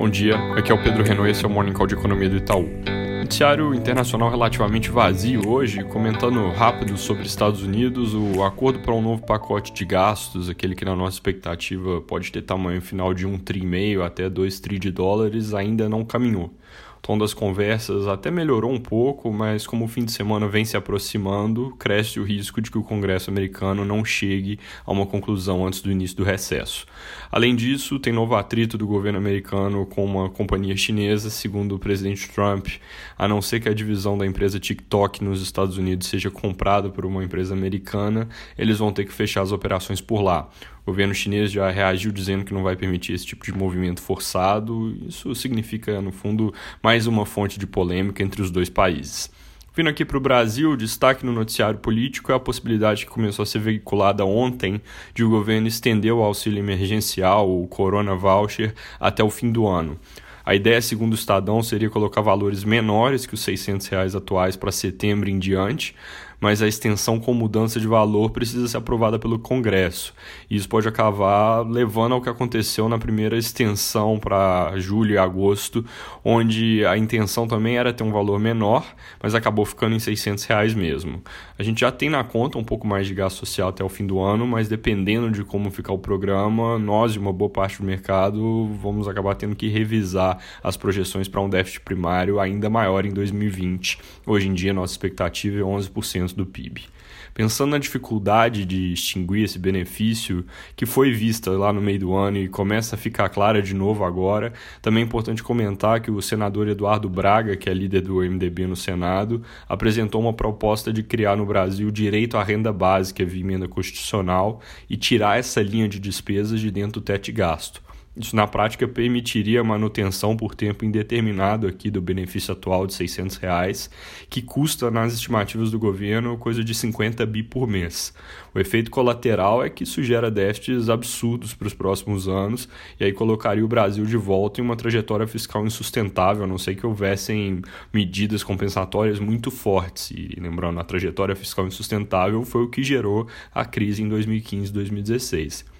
Bom dia, aqui é o Pedro Renault e esse é o Morning Call de Economia do Itaú. Noticiário internacional relativamente vazio hoje, comentando rápido sobre Estados Unidos, o acordo para um novo pacote de gastos, aquele que na nossa expectativa pode ter tamanho final de 1 tri meio até 2 tri de dólares, ainda não caminhou. O tom das conversas até melhorou um pouco, mas como o fim de semana vem se aproximando, cresce o risco de que o Congresso americano não chegue a uma conclusão antes do início do recesso. Além disso, tem novo atrito do governo americano com uma companhia chinesa, segundo o presidente Trump, a não ser que a divisão da empresa TikTok nos Estados Unidos seja comprada por uma empresa americana, eles vão ter que fechar as operações por lá. O governo chinês já reagiu dizendo que não vai permitir esse tipo de movimento forçado. Isso significa, no fundo, mais uma fonte de polêmica entre os dois países. Vindo aqui para o Brasil, destaque no noticiário político é a possibilidade que começou a ser veiculada ontem de o governo estender o auxílio emergencial, o Corona Voucher, até o fim do ano. A ideia, segundo o Estadão, seria colocar valores menores que os 600 reais atuais para setembro em diante, mas a extensão com mudança de valor precisa ser aprovada pelo Congresso. E isso pode acabar levando ao que aconteceu na primeira extensão para julho e agosto, onde a intenção também era ter um valor menor, mas acabou ficando em 600 reais mesmo. A gente já tem na conta um pouco mais de gasto social até o fim do ano, mas dependendo de como ficar o programa, nós e uma boa parte do mercado vamos acabar tendo que revisar as projeções para um déficit primário ainda maior em 2020. Hoje em dia, nossa expectativa é 11% do PIB. Pensando na dificuldade de extinguir esse benefício que foi vista lá no meio do ano e começa a ficar clara de novo agora, também é importante comentar que o senador Eduardo Braga, que é líder do MDB no Senado, apresentou uma proposta de criar no Brasil direito à renda básica via emenda constitucional e tirar essa linha de despesas de dentro do teto de gasto. Isso, na prática, permitiria a manutenção por tempo indeterminado aqui do benefício atual de 600 reais, que custa, nas estimativas do governo, coisa de 50 bi por mês. O efeito colateral é que isso gera déficits absurdos para os próximos anos e aí colocaria o Brasil de volta em uma trajetória fiscal insustentável, a não ser que houvessem medidas compensatórias muito fortes. E lembrando, a trajetória fiscal insustentável foi o que gerou a crise em 2015 2016.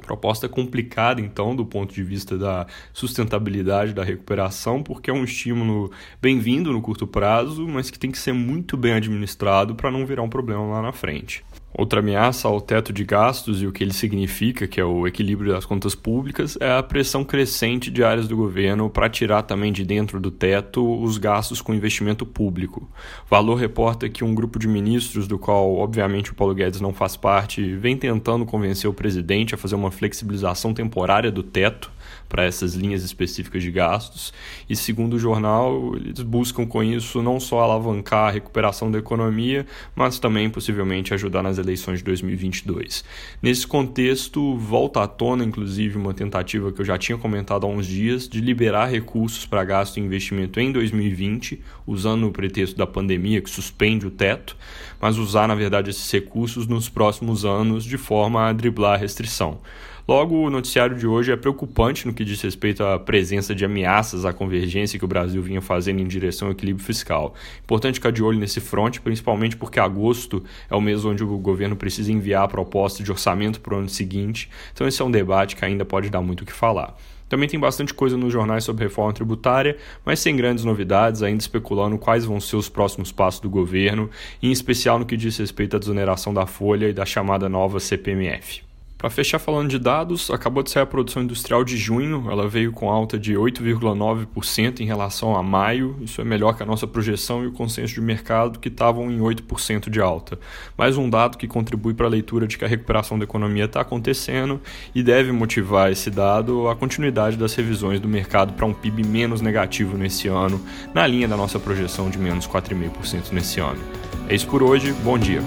Proposta complicada, então, do ponto de vista da sustentabilidade da recuperação, porque é um estímulo bem-vindo no curto prazo, mas que tem que ser muito bem administrado para não virar um problema lá na frente. Outra ameaça ao teto de gastos e o que ele significa, que é o equilíbrio das contas públicas, é a pressão crescente de áreas do governo para tirar também de dentro do teto os gastos com investimento público. Valor reporta que um grupo de ministros, do qual obviamente o Paulo Guedes não faz parte, vem tentando convencer o presidente a fazer uma flexibilização temporária do teto para essas linhas específicas de gastos. E segundo o jornal, eles buscam com isso não só alavancar a recuperação da economia, mas também possivelmente ajudar nas eleições de 2022. Nesse contexto, volta à tona, inclusive, uma tentativa que eu já tinha comentado há uns dias de liberar recursos para gasto e investimento em 2020, usando o pretexto da pandemia que suspende o teto, mas usar, na verdade, esses recursos nos próximos anos de forma a driblar a restrição. Logo, o noticiário de hoje é preocupante no que diz respeito à presença de ameaças à convergência que o Brasil vinha fazendo em direção ao equilíbrio fiscal. Importante ficar de olho nesse fronte, principalmente porque agosto é o mês onde o governo precisa enviar a proposta de orçamento para o ano seguinte, então esse é um debate que ainda pode dar muito o que falar. Também tem bastante coisa nos jornais sobre reforma tributária, mas sem grandes novidades, ainda especulando quais vão ser os próximos passos do governo, em especial no que diz respeito à desoneração da folha e da chamada nova CPMF. Para fechar falando de dados, acabou de sair a produção industrial de junho, ela veio com alta de 8,9% em relação a maio, isso é melhor que a nossa projeção e o consenso de mercado que estavam em 8% de alta. Mais um dado que contribui para a leitura de que a recuperação da economia está acontecendo e deve motivar esse dado a continuidade das revisões do mercado para um PIB menos negativo nesse ano, na linha da nossa projeção de menos 4,5% nesse ano. É isso por hoje, bom dia.